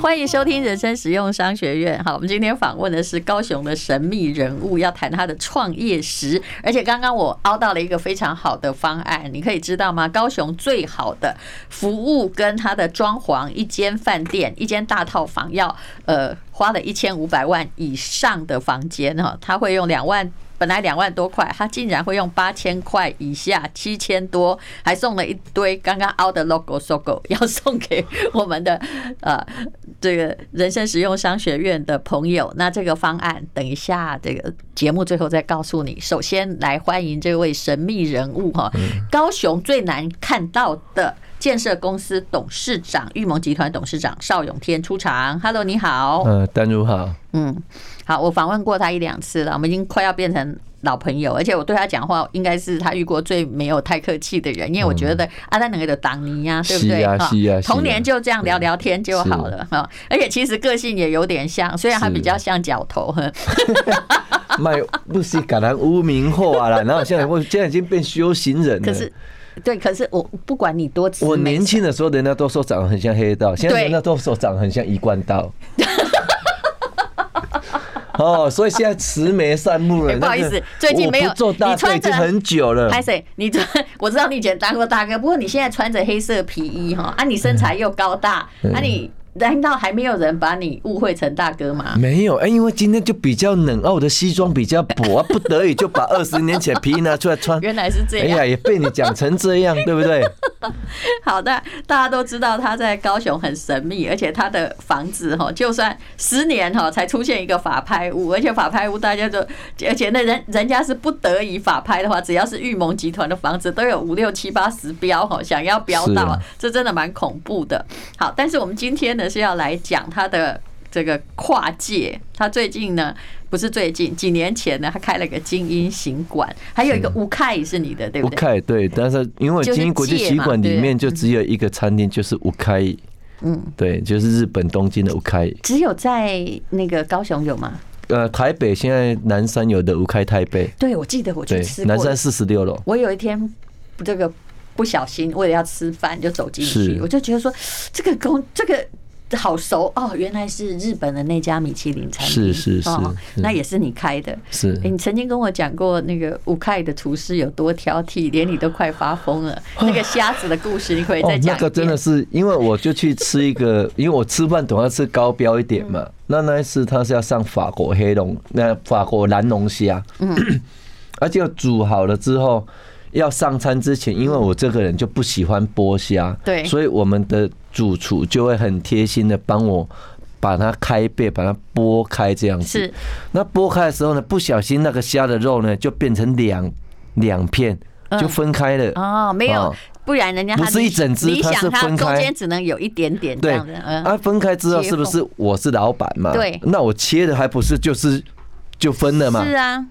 欢迎收听人生实用商学院。好，我们今天访问的是高雄的神秘人物，要谈他的创业史。而且刚刚我凹到了一个非常好的方案，你可以知道吗？高雄最好的服务跟他的装潢，一间饭店，一间大套房要呃花了一千五百万以上的房间哈，他会用两万。本来两万多块，他竟然会用八千块以下，七千多，还送了一堆刚刚凹的 logo logo，要送给我们的 呃这个人生实用商学院的朋友。那这个方案，等一下这个节目最后再告诉你。首先来欢迎这位神秘人物哈，高雄最难看到的建设公司董事长，玉盟集团董事长邵永天出场。Hello，你好。呃，丹如好。嗯。好，我访问过他一两次了，我们已经快要变成老朋友，而且我对他讲话应该是他遇过最没有太客气的人，因为我觉得阿丹那个的挡泥呀，对不对？哈，童年就这样聊聊天就好了哈，而且其实个性也有点像，虽然他比较像角头。卖不是给人污名化了，然后现在我现在已经变修行人了。可是，对，可是我不管你多，我年轻的时候人家都说长得很像黑道，现在人家都说长得很像一贯道。哦，所以现在慈眉善目了。不好意思，最近没有做大哥已经很久了。拍谁？你穿，我知道你以前当过大哥，不过你现在穿着黑色皮衣哈，啊，你身材又高大，啊，你。难道还没有人把你误会成大哥吗？没有，哎，因为今天就比较冷，哦，我的西装比较薄，不得已就把 二十年前皮衣拿出来穿。原来是这样，哎呀，也被你讲成这样，对不对？好的，大家都知道他在高雄很神秘，而且他的房子哈，就算十年哈才出现一个法拍屋，而且法拍屋大家都，而且那人人家是不得已法拍的话，只要是玉盟集团的房子都有五六七八十标哈，想要标到，这真的蛮恐怖的。好，但是我们今天呢？是要来讲他的这个跨界。他最近呢，不是最近，几年前呢，他开了个精英行馆，还有一个乌凯是你的，对不对？乌凯对，但是因为精英国际行馆里面就只有一个餐厅，就是乌凯。嗯，对，就是日本东京的乌凯。只有在那个高雄有吗？呃，台北现在南山有的乌凯台北。对，我记得我去吃过南山四十六楼。我有一天这个不小心为了要吃饭就走进去，我就觉得说这个公这个。好熟哦，原来是日本的那家米其林餐厅，是是是，那也是你开的。是，你曾经跟我讲过那个乌凯的厨师有多挑剔，连你都快发疯了。那个虾子的故事，你可以再讲。那个真的是，因为我就去吃一个，因为我吃饭总要吃高标一点嘛。那那一次他是要上法国黑龙，那法国蓝龙虾，嗯，而且煮好了之后。要上餐之前，因为我这个人就不喜欢剥虾，对，所以我们的主厨就会很贴心的帮我把它开背，把它剥开这样子。是，那剥开的时候呢，不小心那个虾的肉呢就变成两两片，就分开了。哦，没有，不然人家不是一整只，它是分开，中间只能有一点点这样的。嗯，啊，分开之后是不是我是老板嘛？对，那我切的还不是就是就分了嘛？是啊，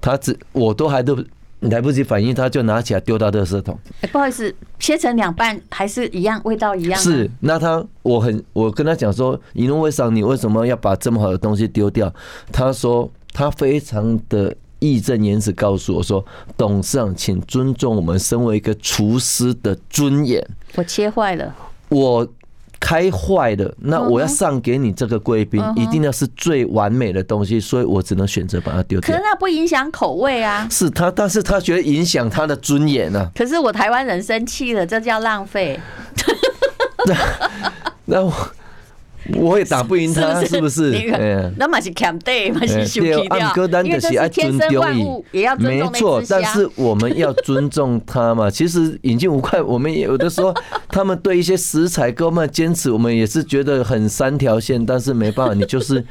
他只我都还都。来不及反应，他就拿起来丢到垃圾桶。哎，不好意思，切成两半还是一样，味道一样。是，那他我很我跟他讲说，因为什么你为什么要把这么好的东西丢掉？他说他非常的义正言辞告诉我说，董事长，请尊重我们身为一个厨师的尊严。我切坏了。我。开坏的，那我要上给你这个贵宾，一定要是最完美的东西，所以我只能选择把它丢掉。可是那不影响口味啊。是他，但是他觉得影响他的尊严啊。可是我台湾人生气了，这叫浪费。那那我。我也打不赢他，是不是？那嘛是欠对，嘛是修皮掉。因为这是天生万物，也要尊重。没错，但是我们要尊重他嘛。其实引进五块，我们有的时候他们对一些食材跟我们坚持，我们也是觉得很三条线。但是没办法，你就是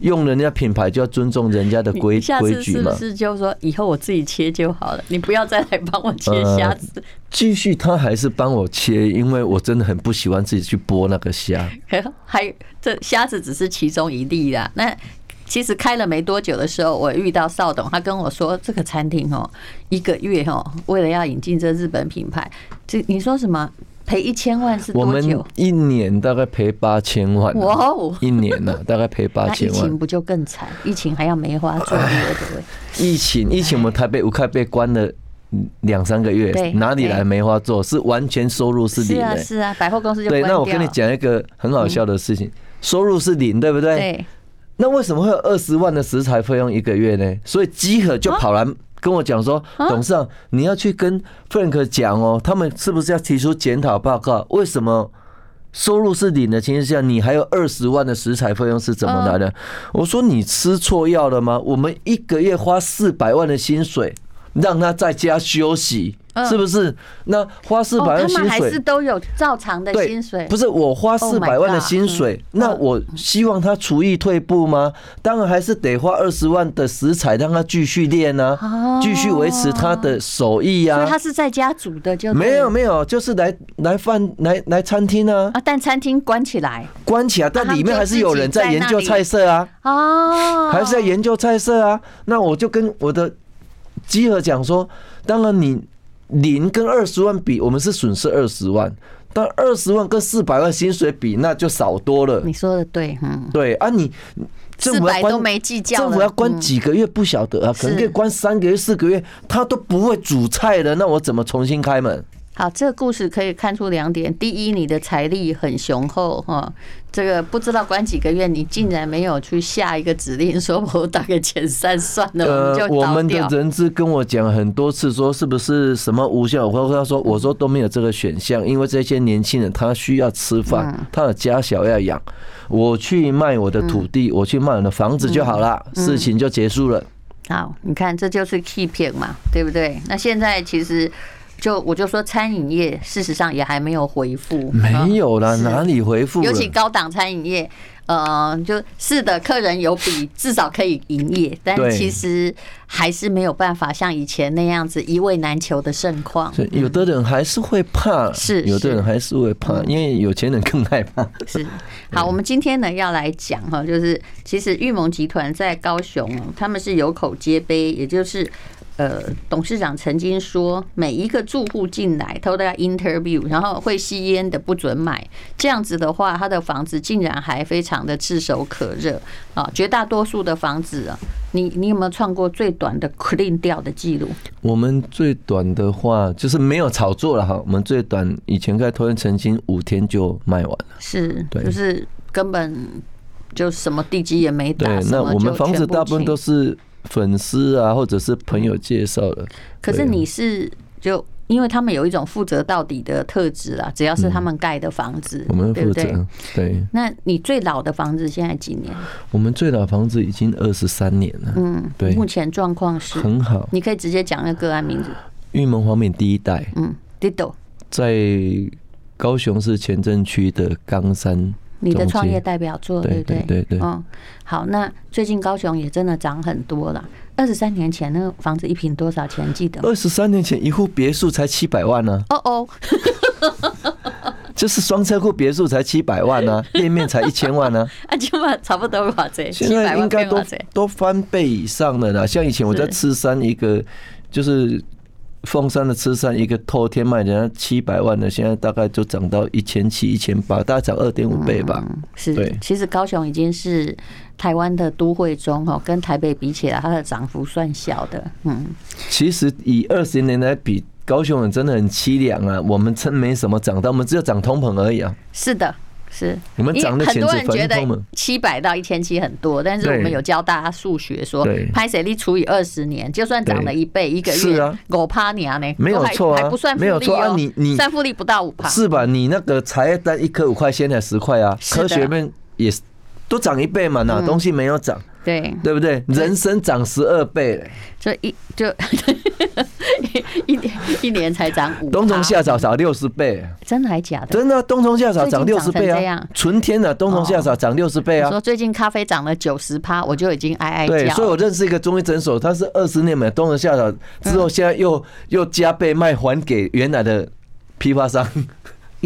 用人家品牌，就要尊重人家的规规矩嘛。是，就是说以后我自己切就好了，你不要再来帮我切虾子。继续，他还是帮我切，因为我真的很不喜欢自己去剥那个虾。还这虾子只是其中一例啦。那其实开了没多久的时候，我遇到邵董，他跟我说，这个餐厅哦，一个月哦，为了要引进这日本品牌，这你说什么？赔一千万是多久？我们一年大概赔八千万。哇哦！一年呢，大概赔八千万。疫情不就更惨？疫情还要梅花座，疫情，疫情，我们台北五开被关了两三个月，哪里来梅花做？是完全收入是零的。是啊，百货公司就对。那我跟你讲一个很好笑的事情，收入是零，对不对？对。那为什么会有二十万的食材费用一个月呢？所以集合就跑来。跟我讲说，董事长，你要去跟 Frank 讲哦，他们是不是要提出检讨报告？为什么收入是零的情况下，你还有二十万的食材费用是怎么来的？我说你吃错药了吗？我们一个月花四百万的薪水，让他在家休息。是不是？那花四百万薪水，还是都有照常的薪水？不是我花四百万的薪水，那我希望他厨艺退步吗？当然还是得花二十万的食材让他继续练啊，继续维持他的手艺啊。所以他是在家煮的，就没有没有，就是来来饭来来餐厅啊。啊，但餐厅关起来，关起来，但里面还是有人在研究菜色啊。哦，还是在研究菜色啊。那我就跟我的集合讲说，当然你。零跟二十万比，我们是损失二十万，但二十万跟四百万薪水比，那就少多了。你说的对，嗯，对啊，你政府都没计较，政府要关几个月不晓得啊，可能可以关三个月、四个月，他都不会煮菜的，那我怎么重新开门？好，这个故事可以看出两点：第一，你的财力很雄厚哈，这个不知道关几个月，你竟然没有去下一个指令，说我打个前三算了，呃，我们的人资跟我讲很多次，说是不是什么无效？我跟他说，我说都没有这个选项，因为这些年轻人他需要吃饭，他的家小要养，我去卖我的土地，我去卖我的房子就好了，事情就结束了。好，你看这就是 key 片嘛，对不对？那现在其实。就我就说，餐饮业事实上也还没有回复，没有啦，哪里回复？尤其高档餐饮业，呃，就是的，客人有比至少可以营业，但其实还是没有办法像以前那样子一位难求的盛况。有的人还是会怕，是有的人还是会怕，因为有钱人更害怕。是 好，我们今天呢要来讲哈，就是其实玉盟集团在高雄，他们是有口皆碑，也就是。呃，董事长曾经说，每一个住户进来，他都要 interview，然后会吸烟的不准买。这样子的话，他的房子竟然还非常的炙手可热啊！绝大多数的房子啊，你你有没有创过最短的 clean 掉的记录？我们最短的话就是没有炒作了哈，我们最短以前在托运曾经五天就卖完了，是，对，就是根本就什么地基也没打。对，那我们房子大部分都是。粉丝啊，或者是朋友介绍的。可是你是就因为他们有一种负责到底的特质啦，只要是他们盖的房子，我们负责。对。那你最老的房子现在几年？我们最老房子已经二十三年了。嗯，对。目前状况是很好。你可以直接讲那个个案名字。玉门黄敏第一代。嗯，Dido。在高雄市前镇区的冈山。你的创业代表作，对不对？对对。嗯，好，那最近高雄也真的涨很多了。二十三年前那个房子一平多少钱？记得？二十三年前一户别墅才七百万呢。哦哦，就是双车库别墅才七百万呢，店面才一千万呢。啊，起码差不多吧？这现在应该都都翻倍以上的了。像以前我在赤山一个就是。凤山的吃山一个透天卖人家七百万的，现在大概就涨到一千七、一千八，大概涨二点五倍吧。嗯是，对，其实高雄已经是台湾的都会中哈，跟台北比起来，它的涨幅算小的。嗯，其实以二十年来比，高雄人真的很凄凉啊。我们真没什么涨到，我们只有涨通膨而已啊。是的。是，我们涨的钱很多人觉得七百到一千七很多，但是我们有教大家数学说，说拍水力除以二十年，就算涨了一倍，一个月是啊。五趴你啊呢，没有错啊，还不算没有错啊，你你算复利不到五趴，是吧？你那个茶叶蛋一颗五块，现在十块啊，科学面也都涨一倍嘛，哪东西没有涨？对，对不对？人生涨十二倍嘞，所以一就。一年一年才涨五，冬虫夏草涨六十倍，真的还假的？真的，冬虫夏草涨六十倍啊！纯天的冬虫夏草涨六十倍啊！说最近咖啡涨了九十趴，我就已经哀哀叫。对，所以我认识一个中医诊所，他是二十年买冬虫夏草之后，现在又又加倍卖还给原来的批发商。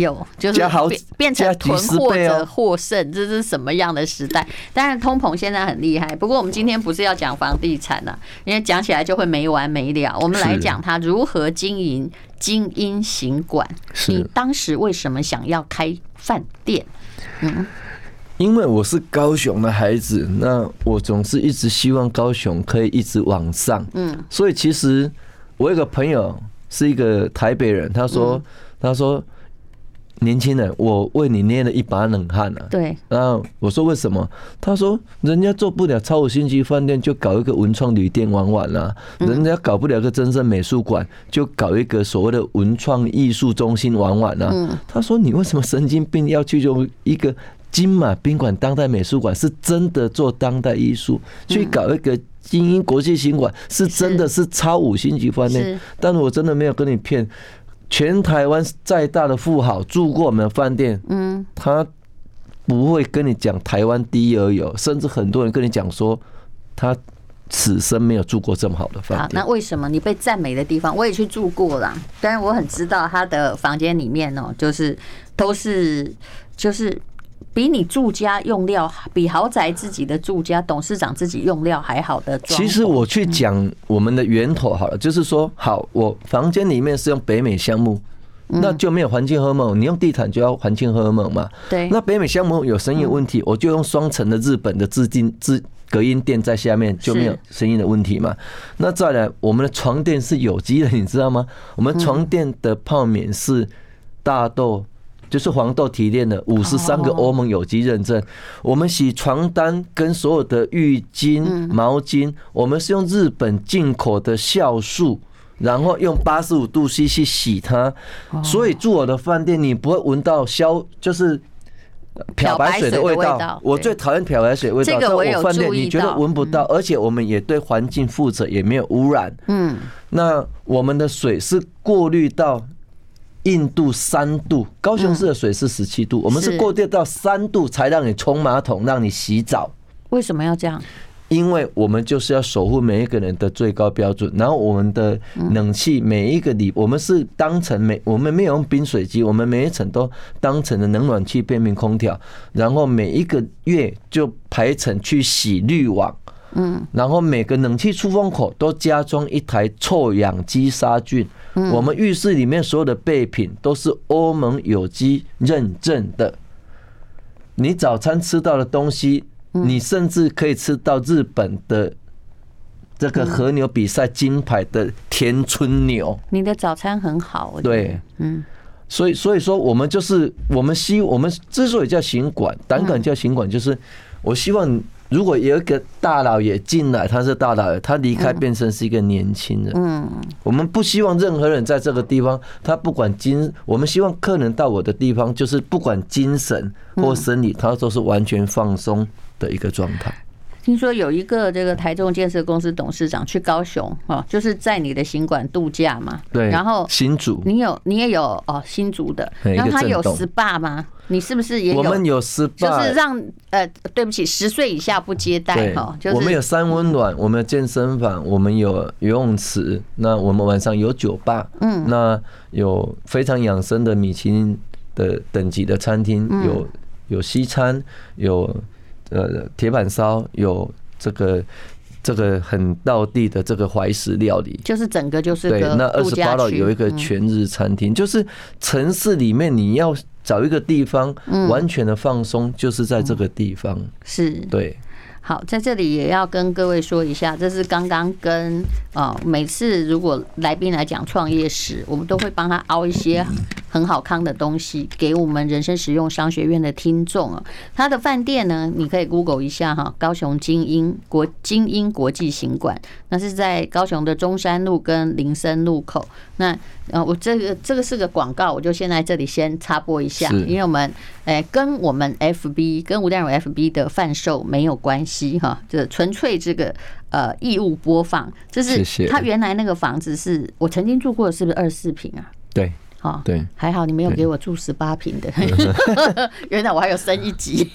有，就是变变成囤货者获胜，这是什么样的时代？当然，通膨现在很厉害。不过，我们今天不是要讲房地产啊，因为讲起来就会没完没了。我们来讲它如何经营精英行馆。你当时为什么想要开饭店？嗯，因为我是高雄的孩子，那我总是一直希望高雄可以一直往上。嗯，所以其实我有个朋友是一个台北人，他说，他说。年轻人，我为你捏了一把冷汗啊！对，然后我说为什么？他说人家做不了超五星级饭店，就搞一个文创旅店玩玩啦；人家搞不了个真正美术馆，就搞一个所谓的文创艺术中心玩玩啦。他说你为什么神经病要去用一个金马宾馆当代美术馆？是真的做当代艺术，去搞一个精英国际行馆，是真的是超五星级饭店。但是我真的没有跟你骗。全台湾再大的富豪住过我们的饭店，嗯，他不会跟你讲台湾第一而有，甚至很多人跟你讲说他此生没有住过这么好的饭店。好，那为什么你被赞美的地方，我也去住过啦。当然我很知道他的房间里面哦，就是都是就是。比你住家用料，比豪宅自己的住家董事长自己用料还好的。其实我去讲我们的源头好了，就是说，好，我房间里面是用北美橡木，那就没有环境荷尔蒙。你用地毯就要环境荷尔蒙嘛。对。那北美橡木有声音问题，我就用双层的日本的自定自隔音垫在下面，就没有声音的问题嘛。那再来，我们的床垫是有机的，你知道吗？我们床垫的泡棉是大豆。就是黄豆提炼的五十三个欧盟有机认证。我们洗床单跟所有的浴巾、毛巾，我们是用日本进口的酵素，然后用八十五度 C 去洗它。所以住我的饭店，你不会闻到消，就是漂白水的味道。我最讨厌漂白水味道，在我饭店你觉得闻不到。而且我们也对环境负责，也没有污染。嗯，那我们的水是过滤到。印度三度，高雄市的水是十七度，我们是过掉到三度才让你冲马桶，让你洗澡。为什么要这样？因为我们就是要守护每一个人的最高标准。然后我们的冷气每一个里，我们是当成每我们没有用冰水机，我们每一层都当成了冷暖气变频空调。然后每一个月就排成去洗滤网。嗯，然后每个冷气出风口都加装一台臭氧机杀菌。我们浴室里面所有的备品都是欧盟有机认证的。你早餐吃到的东西，你甚至可以吃到日本的这个和牛比赛金牌的田村牛。你的早餐很好，对，嗯，所以所以说我们就是我们希我们之所以叫行管，胆敢叫行管，就是我希望。如果有一个大老爷进来，他是大老爷，他离开变成是一个年轻人。嗯，我们不希望任何人在这个地方，他不管精，我们希望客人到我的地方，就是不管精神或生理，他都是完全放松的一个状态。听说有一个这个台中建设公司董事长去高雄哦，就是在你的行馆度假嘛。对。然后新竹，你有你也有哦新竹的，然后他有 SPA 吗？你是不是也有？我们有 SPA，就是让呃，对不起，十岁以下不接待哈。就是我们有三温暖，我们有健身房，我们有游泳池，那我们晚上有酒吧，嗯，那有非常养生的米其林的等级的餐厅，有有西餐，有。呃，铁板烧有这个这个很道地的这个怀石料理，就是整个就是对。那二十八楼有一个全日餐厅，就是城市里面你要找一个地方完全的放松，就是在这个地方。是，对。好，在这里也要跟各位说一下，这是刚刚跟啊，每次如果来宾来讲创业史，我们都会帮他凹一些很好康的东西给我们人生实用商学院的听众啊。他的饭店呢，你可以 Google 一下哈，高雄精英国精英国际行馆，那是在高雄的中山路跟林森路口。那呃，我这个这个是个广告，我就先在这里先插播一下，因为我们诶跟我们 FB 跟吴淡如 FB 的贩售没有关系哈，这纯粹这个呃义务播放。就是他原来那个房子是我曾经住过，是不是二四平啊？对。好，对，还好你没有给我住十八平的，原来我还有升一级。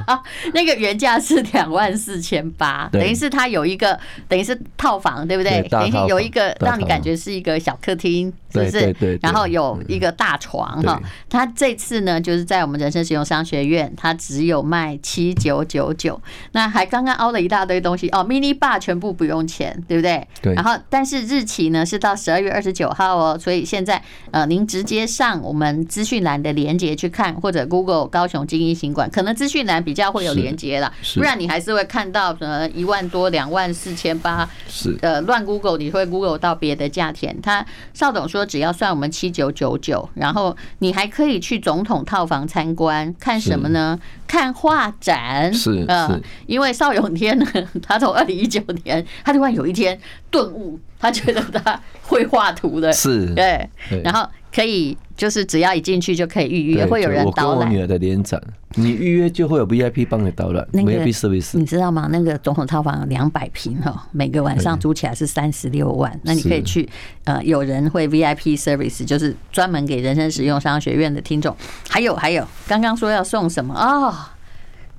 那个原价是两万四千八，等于是它有一个，等于是套房，对不对？等于有一个让你感觉是一个小客厅，是不是？然后有一个大床哈。它这次呢，就是在我们人生实用商学院，它只有卖七九九九，那还刚刚凹了一大堆东西哦，mini bar 全部不用钱，对不对？对。然后，但是日期呢是到十二月二十九号哦，所以现在呃，您。直接上我们资讯栏的连接去看，或者 Google 高雄精英行馆，可能资讯栏比较会有连接啦，不然你还是会看到呃一万多、两万四千八，是呃乱 Google 你会 Google 到别的价钱。他邵董说只要算我们七九九九，然后你还可以去总统套房参观，看什么呢？看画展。是呃，因为邵永天呢，他从二零一九年，他突然有一天顿悟，他觉得他会画图的，是对，然后。可以，就是只要一进去就可以预约，会有人导览。我跟我女儿的联展，你预约就会有 VIP 帮你导览。VIP service，你知道吗？那个总统套房有两百平哈，每个晚上租起来是三十六万。那你可以去，呃，有人会 VIP service，就是专门给人生实用商学院的听众。还有还有，刚刚说要送什么啊？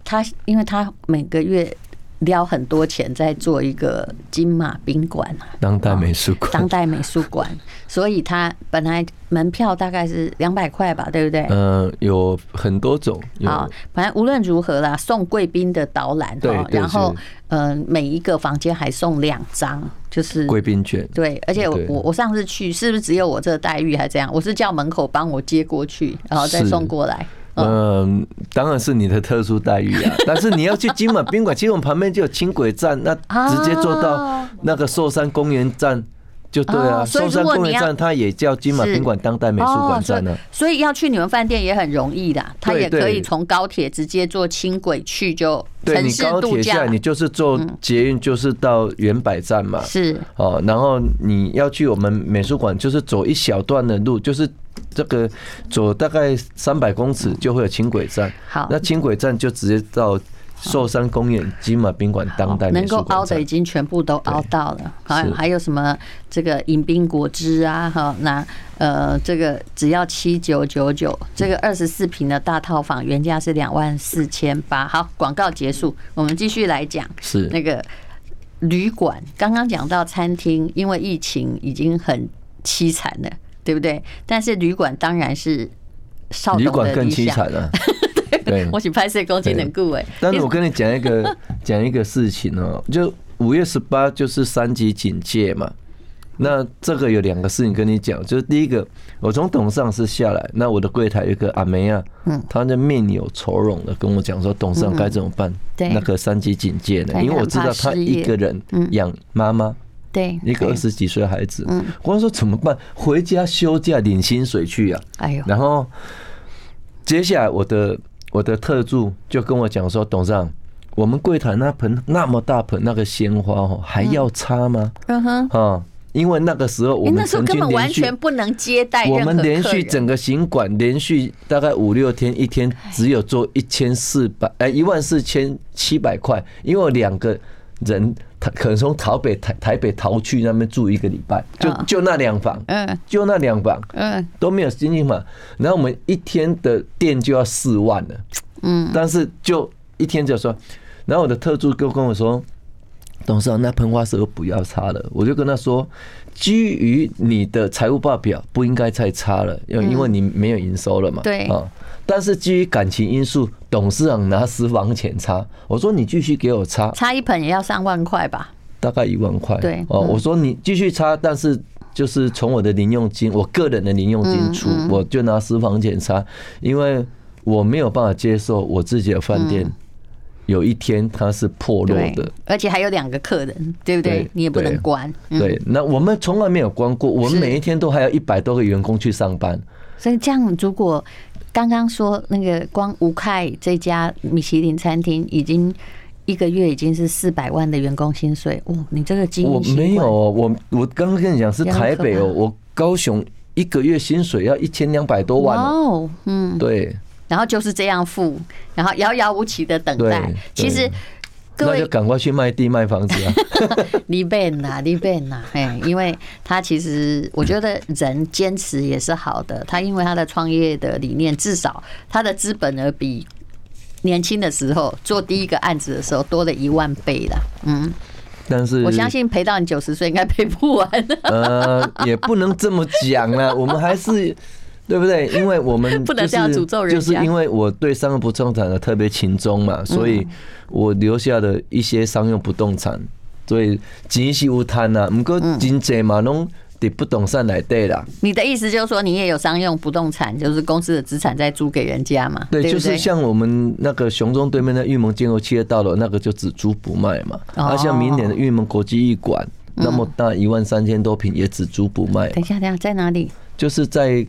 他因为他每个月。撩很多钱在做一个金马宾馆，当代美术馆，当代美术馆，所以它本来门票大概是两百块吧，对不对？嗯，有很多种。好，反正无论如何啦，送贵宾的导览，对，然后嗯，每一个房间还送两张，就是贵宾券。对，而且我我我上次去是不是只有我这个待遇还这样？我是叫门口帮我接过去，然后再送过来。嗯，当然是你的特殊待遇啊！但是你要去金马宾馆，其实我们旁边就有轻轨站，那直接坐到那个寿山公园站就对啊。寿山公园站它也叫金马宾馆当代美术馆站呢。所以要去你们饭店也很容易的，它也可以从高铁直接坐轻轨去就。对，你高铁下，你就是坐捷运，就是到原百站嘛。是哦，然后你要去我们美术馆，就是走一小段的路，就是。这个走大概三百公尺就会有轻轨站，好，那轻轨站就直接到寿山公园金马宾馆当代能够凹的已经全部都凹到了。好还有什么这个迎宾果汁啊？哈，那呃，这个只要七九九九，这个二十四平的大套房原价是两万四千八。好，广告结束，我们继续来讲。是那个旅馆，刚刚讲到餐厅，因为疫情已经很凄惨了。对不对？但是旅馆当然是少旅馆更凄惨了。对，我请拍摄公斤的顾问。但是我跟你讲一个 讲一个事情哦，就五月十八就是三级警戒嘛。那这个有两个事情跟你讲，就是第一个，我从董事长室下来，那我的柜台有一个阿梅啊，嗯，他就面有愁容的跟我讲说，董事长该怎么办？对，那个三级警戒呢？因为我知道他一个人养妈妈。对，一个二十几岁的孩子，嗯，我说怎么办？回家休假领薪水去呀？哎呦，然后接下来我的我的特助就跟我讲说，董事长，我们柜台那盆那么大盆那个鲜花哦，还要插吗？嗯哼，啊，因为那个时候我们根本完全不能接待，我们连续整个行馆连续大概五六天，一天只有做一千四百哎一万四千七百块，因为两个人。可能从台北台台北逃去那边住一个礼拜，就就那两房，嗯，就那两房，嗯，都没有经济嘛。然后我们一天的电就要四万了，嗯，但是就一天就说，然后我的特助就跟我说，董事长，那喷花石油不要擦了。我就跟他说，基于你的财务报表不应该再擦了，因为因为你没有营收了嘛，对啊。但是基于感情因素，董事长拿私房钱擦。我说你继续给我擦，擦一盆也要三万块吧？大概一万块。对，哦，我说你继续擦，但是就是从我的零用金，我个人的零用金出，我就拿私房钱擦，因为我没有办法接受我自己的饭店有一天它是破落的，而且还有两个客人，对不对？你也不能关。对，那我们从来没有关过，我们每一天都还有一百多个员工去上班。所以这样，如果刚刚说那个光吴凯这家米其林餐厅已经一个月已经是四百万的员工薪水哦，你这个经营我没有，我我刚刚跟你讲是台北哦，我高雄一个月薪水要一千两百多万哦，嗯，对，然后就是这样付，然后遥遥无期的等待。其实那就赶快去卖地卖房子啊！你变呐，你变呐，哎，因为他其实我觉得人坚持也是好的。他因为他的创业的理念，至少他的资本额比年轻的时候做第一个案子的时候多了一万倍了。嗯，但是我相信赔到你九十岁应该赔不完。呃，也不能这么讲了，我们还是。对不对？因为我们不能这样诅咒人家，就是因为我对商用不动产的特别情衷嘛，所以我留下的一些商用不动产，所以钱是有贪呐，不过真济嘛，拢得不懂算来对啦。你的意思就是说，你也有商用不动产，就是公司的资产在租给人家嘛？对，就是像我们那个雄中对面的玉盟建筑企业大楼，那个就只租不卖嘛。啊，像明年的玉盟国际艺馆那么大一万三千多平，也只租不卖。等一下，等一下，在哪里？就是在。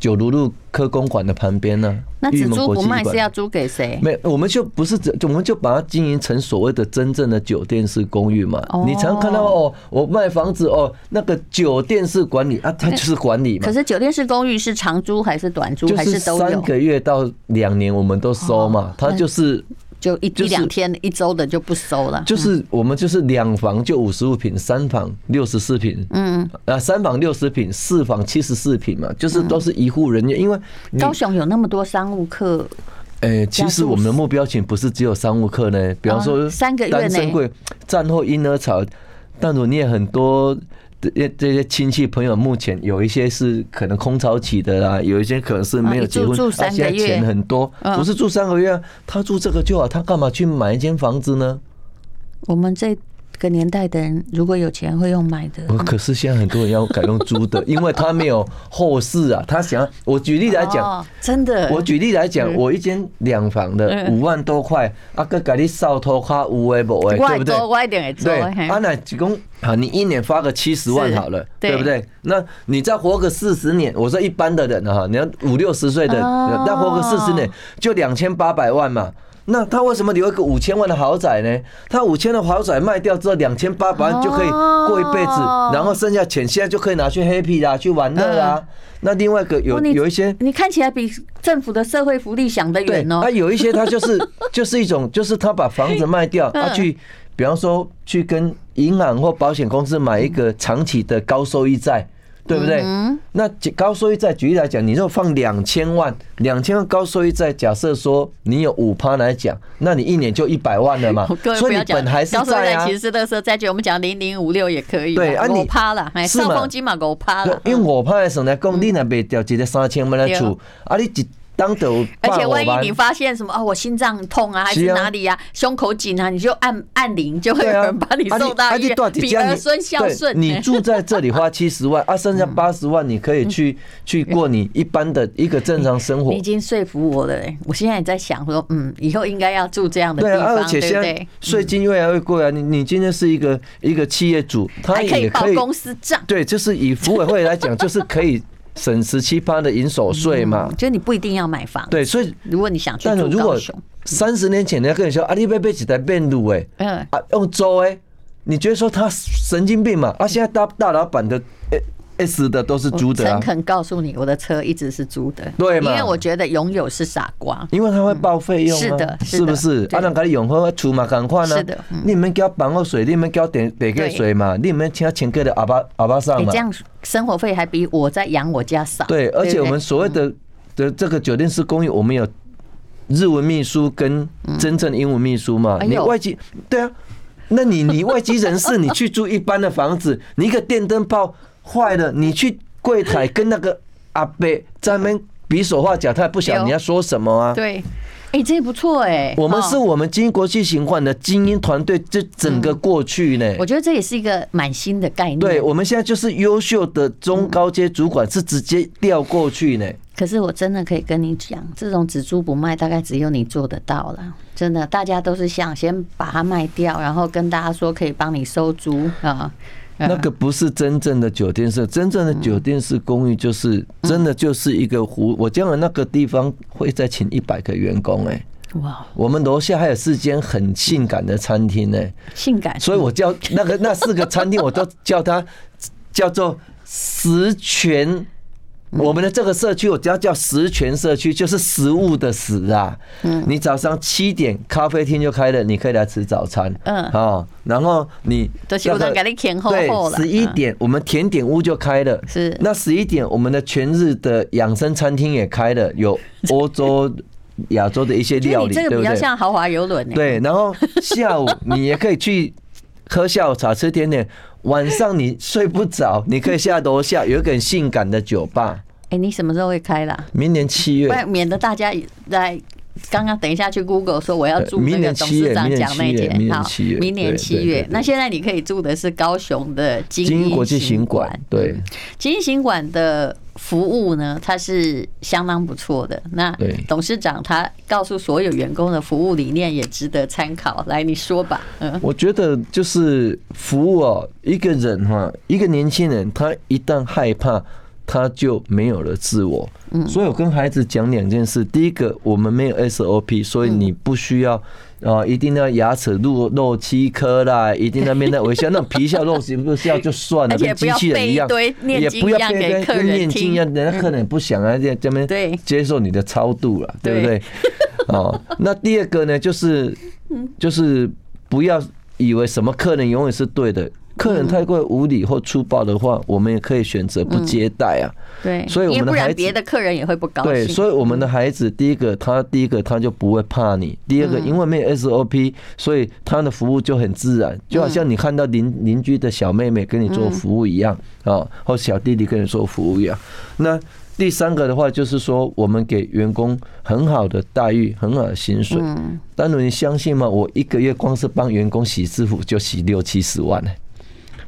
九如路科公馆的旁边呢，那只租不卖是要租给谁？没，我们就不是，我们就把它经营成所谓的真正的酒店式公寓嘛。你常看到哦，我卖房子哦，那个酒店式管理啊，它就是管理嘛。可是酒店式公寓是长租还是短租？还是都有？三个月到两年我们都收嘛，它就是。就一一两天一周的就不收了。就是我们就是两房就五十五平，三房六十四平，嗯，啊，三房六十平，四房七十四平嘛，就是都是一户人家。因为高雄有那么多商务客，诶，其实我们的目标群不是只有商务客呢，比方说三个月内战后婴儿潮，但如你也很多。这这些亲戚朋友目前有一些是可能空巢期的啦，有一些可能是没有结婚，他现在钱很多，不是住三个月，他住这个就好，他干嘛去买一间房子呢？我们这。个年代的人如果有钱会用买的，可是现在很多人要改用租的，因为他没有后事啊。他想，我举例来讲，真的，我举例来讲，我一间两房的五万多块，啊，个给你扫头卡五万不万，对不对？对，啊，那几公好，你一年发个七十万好了，对不对？那你再活个四十年，我说一般的人哈，你要五六十岁的，再活个四十年，就两千八百万嘛。那他为什么留一个五千万的豪宅呢？他五千的豪宅卖掉之后，两千八百万就可以过一辈子，然后剩下钱现在就可以拿去 happy 啦，去玩乐啊。那另外一个有有一些，你看起来比政府的社会福利想得远哦。啊，有一些他就是 就是一种，就是他把房子卖掉，他去，比方说去跟银行或保险公司买一个长期的高收益债。对不对？那高收益债，举例来讲，你就放两千万，两千万高收益债，假设说你有五趴来讲，那你一年就一百万了嘛。所以你本还是在啊。其实那时候债券，我们讲零零五六也可以。对啊，你五趴了，少风金嘛五趴了。因为我趴的时候来讲，你那边掉一个三千万来出，啊，你一。而且万一你发现什么哦，我心脏痛啊，还是哪里呀，胸口紧啊，你就按按铃，就会有人把你送到医院。比儿孙孝顺，你住在这里花 七十万啊，剩下八十万你可以去去过你一般的一个正常生活。你已经说服我了，我现在也在想说，嗯，以后应该要住这样的地方，而且现在税金越来越贵啊。你你今天是一个一个企业主，他也可以报公司账。对，就是以服委会来讲，就是可以。省十七趴的营所税嘛，就你不一定要买房。对，所以如果你想去住高雄，三十年前人家跟你说，阿里贝贝几台变路哎，嗯，啊用租哎，你觉得说他神经病嘛？啊，现在大大老板的 S 的都是租的。诚恳告诉你，我的车一直是租的，对吗？因为我觉得拥有是傻瓜，因为他会报费用。是的，是不是？啊，人家你永和出嘛，赶快呢？是的，你们交房屋水，你们交电电费税嘛？你们请请客的阿巴阿巴桑嘛？这样生活费还比我在养我家少。对，而且我们所谓的的这个酒店式公寓，我们有日文秘书跟真正英文秘书嘛？你外籍对啊？那你你外籍人士，你去住一般的房子，你一个电灯泡。坏了，你去柜台跟那个阿伯在那边比手画脚，他也不晓得你要说什么啊？对，哎，这也不错哎。我们是我们经营国际型化的精英团队，这整个过去呢，我觉得这也是一个蛮新的概念。对，我们现在就是优秀的中高阶主管是直接调过去呢。可是我真的可以跟你讲，这种只租不卖，大概只有你做得到了。真的，大家都是想先把它卖掉，然后跟大家说可以帮你收租啊。那个不是真正的酒店式，真正的酒店式公寓就是真的就是一个湖。我将来那个地方会再请一百个员工哎，哇！我们楼下还有四间很性感的餐厅呢，性感。所以我叫那个那四个餐厅，我都叫它叫做十全我们的这个社区，我只要叫食全社区，就是食物的食啊。嗯，你早上七点咖啡厅就开了，你可以来吃早餐。嗯，好，然后你对十一点我们甜点屋就开了。是，那十一点我们的全日的养生餐厅也开了，有欧洲、亚洲的一些料理，这个比较像豪华游轮。对，然后下午你也可以去喝下午茶、吃甜点。晚上你睡不着，你可以下楼下有一个很性感的酒吧。哎，你什么时候会开啦？明年七月，免得大家来。刚刚等一下去 Google 说我要住那个董事长讲那间，好，明年七月。那现在你可以住的是高雄的金英国际行馆，对，晶英行馆的服务呢，它是相当不错的。那董事长他告诉所有员工的服务理念也值得参考。来，你说吧。嗯，我觉得就是服务哦，一个人哈，一个年轻人，他一旦害怕。他就没有了自我，所以我跟孩子讲两件事。第一个，我们没有 SOP，所以你不需要啊，一定要牙齿露露七颗啦，一定要面带微笑，那种皮笑肉不笑就算了，跟机器人一样，也不要背跟念经一样，人家客人不想啊，这这边接受你的超度了，对不对？哦，那第二个呢，就是就是不要以为什么客人永远是对的。客人太过无理或粗暴的话，我们也可以选择不接待啊。对，所以我们的孩子别的客人也会不高兴。对，所以我们的孩子，第一个他第一个他就不会怕你，第二个因为没有 SOP，所以他的服务就很自然，就好像你看到邻邻居的小妹妹跟你做服务一样啊，或小弟弟跟你做服务一样。那第三个的话就是说，我们给员工很好的待遇，很好的薪水。但是你相信吗？我一个月光是帮员工洗制服就洗六七十万呢。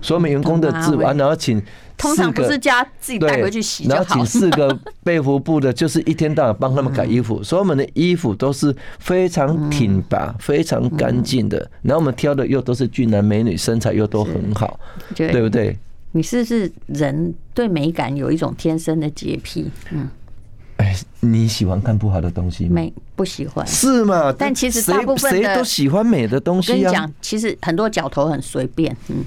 所有我们员工的制服，然后请通常不是家自己带回去洗，然后请四个被服部的，就是一天到晚帮他们改衣服。所以我们的衣服都是非常挺拔、非常干净的。然后我们挑的又都是俊男美女，身材又都很好，对不对？你是不是人对美感有一种天生的洁癖？嗯。哎，你喜欢看不好的东西吗？没，不喜欢。是嘛？但其实大部分谁都喜欢美的东西啊。跟你讲，其实很多角头很随便。嗯，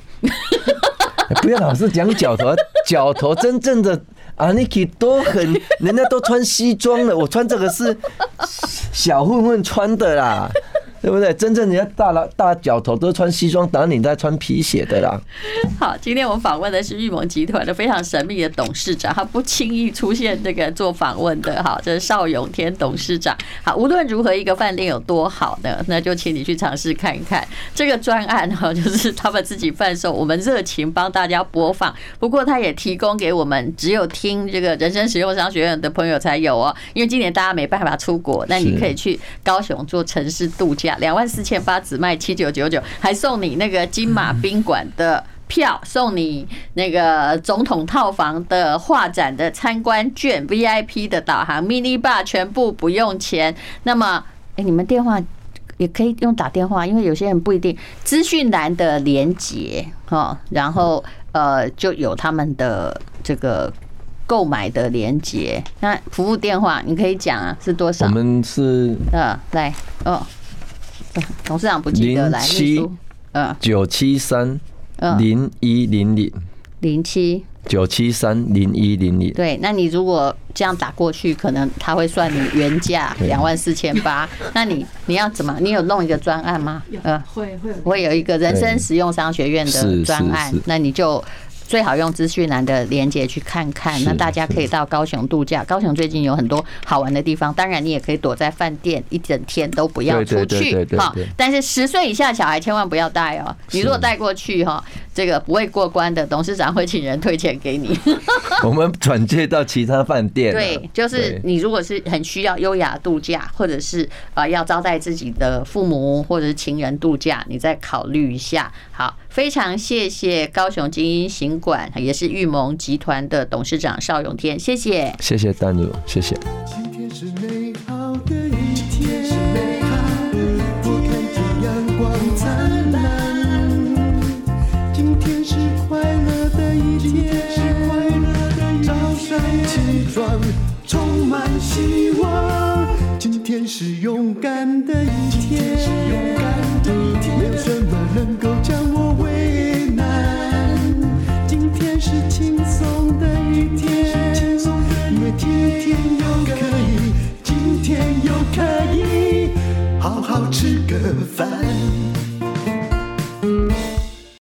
不要老是讲脚头，脚头真正的阿尼基都很，人家都穿西装了，我穿这个是小混混穿的啦。对不对？真正人家大老大脚头都穿西装打领带穿皮鞋的啦。好，今天我们访问的是玉盟集团的非常神秘的董事长，他不轻易出现这个做访问的。好，这是邵永天董事长。好，无论如何一个饭店有多好呢，那就请你去尝试看一看这个专案哈，就是他们自己贩售，我们热情帮大家播放。不过他也提供给我们只有听这个人生实用商学院的朋友才有哦，因为今年大家没办法出国，那你可以去高雄做城市度假。两万四千八只卖七九九九，还送你那个金马宾馆的票，送你那个总统套房的画展的参观券，VIP 的导航，mini bar 全部不用钱。那么，哎，你们电话也可以用打电话，因为有些人不一定。资讯栏的连接哈，然后呃就有他们的这个购买的连接。那服务电话你可以讲啊，是多少？我们是呃，来哦。董事长不记得来，零七嗯九七三零一零零零七九七三零一零零。对，那你如果这样打过去，可能他会算你原价两万四千八。那你你要怎么？你有弄一个专案吗？嗯，会会会有一个人生实用商学院的专案，那你就。最好用资讯栏的连接去看看，那大家可以到高雄度假。高雄最近有很多好玩的地方，当然你也可以躲在饭店一整天都不要出去。好，但是十岁以下小孩千万不要带哦。你如果带过去哈，这个不会过关的，董事长会请人退钱给你。我们转介到其他饭店。对，就是你如果是很需要优雅度假，或者是啊要招待自己的父母或者是情人度假，你再考虑一下。好。非常谢谢高雄精英行馆，也是玉盟集团的董事长邵永天，谢谢，谢谢丹如，谢谢。今天是美好的一天，我看见阳光灿烂。今天是快乐的一天，早上起床充满希望。今天是勇敢的一天，没有什么能够将烦。